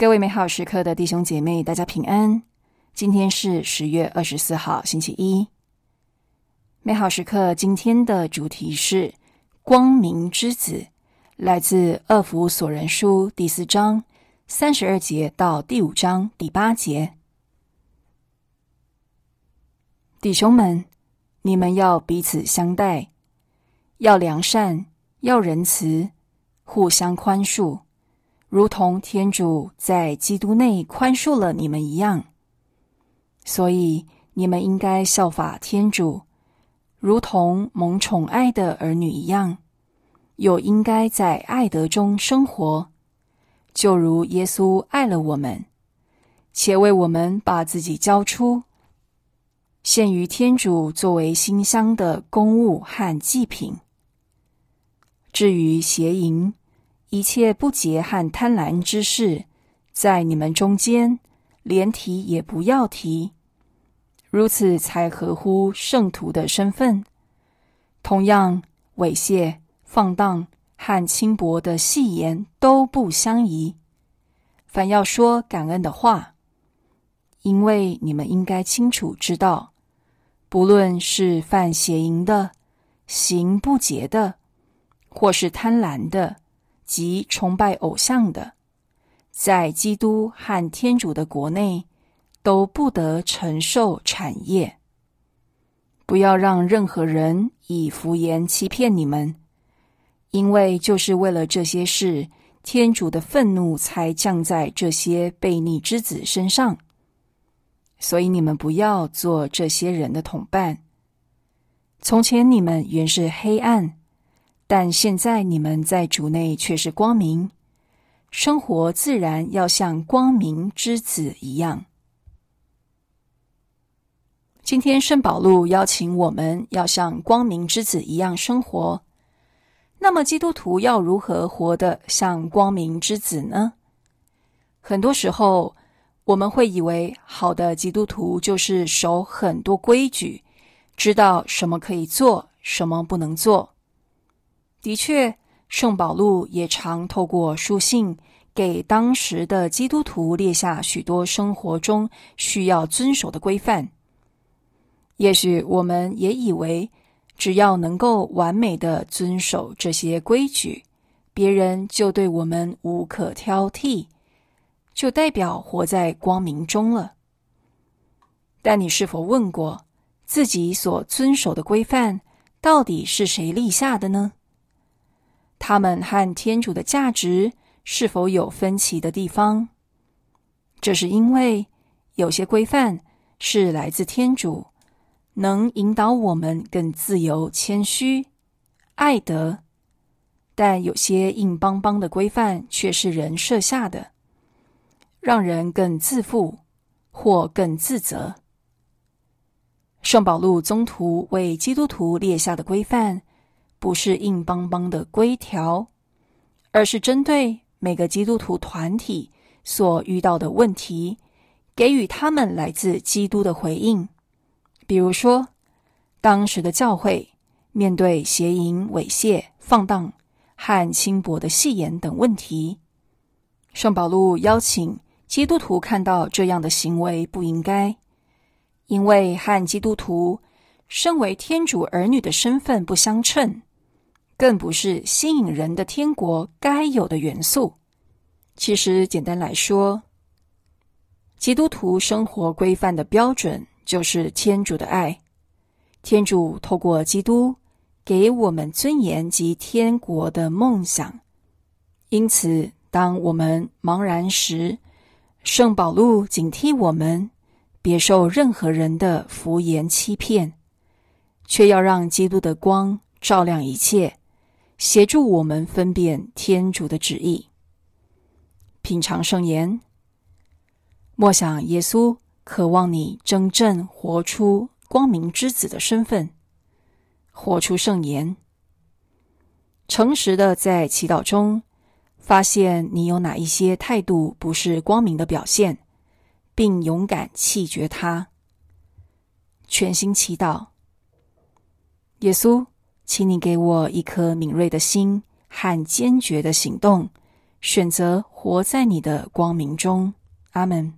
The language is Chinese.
各位美好时刻的弟兄姐妹，大家平安。今天是十月二十四号，星期一。美好时刻今天的主题是“光明之子”，来自《二福所人书》第四章三十二节到第五章第八节。弟兄们，你们要彼此相待，要良善，要仁慈，互相宽恕，如同天主在基督内宽恕了你们一样。所以，你们应该效法天主，如同蒙宠爱的儿女一样，又应该在爱德中生活，就如耶稣爱了我们，且为我们把自己交出，献于天主作为馨香的公物和祭品。至于邪淫，一切不洁和贪婪之事，在你们中间，连提也不要提。如此才合乎圣徒的身份。同样，猥亵、放荡和轻薄的戏言都不相宜。凡要说感恩的话，因为你们应该清楚知道，不论是犯邪淫的、行不洁的，或是贪婪的及崇拜偶像的，在基督和天主的国内。都不得承受产业。不要让任何人以敷衍欺骗你们，因为就是为了这些事，天主的愤怒才降在这些悖逆之子身上。所以你们不要做这些人的同伴。从前你们原是黑暗，但现在你们在主内却是光明，生活自然要像光明之子一样。今天圣保禄邀请我们要像光明之子一样生活。那么基督徒要如何活得像光明之子呢？很多时候我们会以为好的基督徒就是守很多规矩，知道什么可以做，什么不能做。的确，圣保禄也常透过书信给当时的基督徒列下许多生活中需要遵守的规范。也许我们也以为，只要能够完美的遵守这些规矩，别人就对我们无可挑剔，就代表活在光明中了。但你是否问过自己所遵守的规范到底是谁立下的呢？他们和天主的价值是否有分歧的地方？这是因为有些规范是来自天主。能引导我们更自由、谦虚、爱德，但有些硬邦邦的规范却是人设下的，让人更自负或更自责。圣保禄宗徒为基督徒列下的规范，不是硬邦邦的规条，而是针对每个基督徒团体所遇到的问题，给予他们来自基督的回应。比如说，当时的教会面对邪淫、猥亵、放荡和轻薄的戏言等问题，圣保禄邀请基督徒看到这样的行为不应该，因为和基督徒身为天主儿女的身份不相称，更不是吸引人的天国该有的元素。其实，简单来说，基督徒生活规范的标准。就是天主的爱，天主透过基督给我们尊严及天国的梦想。因此，当我们茫然时，圣保禄警惕我们，别受任何人的敷衍欺骗，却要让基督的光照亮一切，协助我们分辨天主的旨意。品尝圣言，默想耶稣。渴望你真正活出光明之子的身份，活出圣言，诚实的在祈祷中发现你有哪一些态度不是光明的表现，并勇敢弃绝它。全心祈祷，耶稣，请你给我一颗敏锐的心和坚决的行动，选择活在你的光明中。阿门。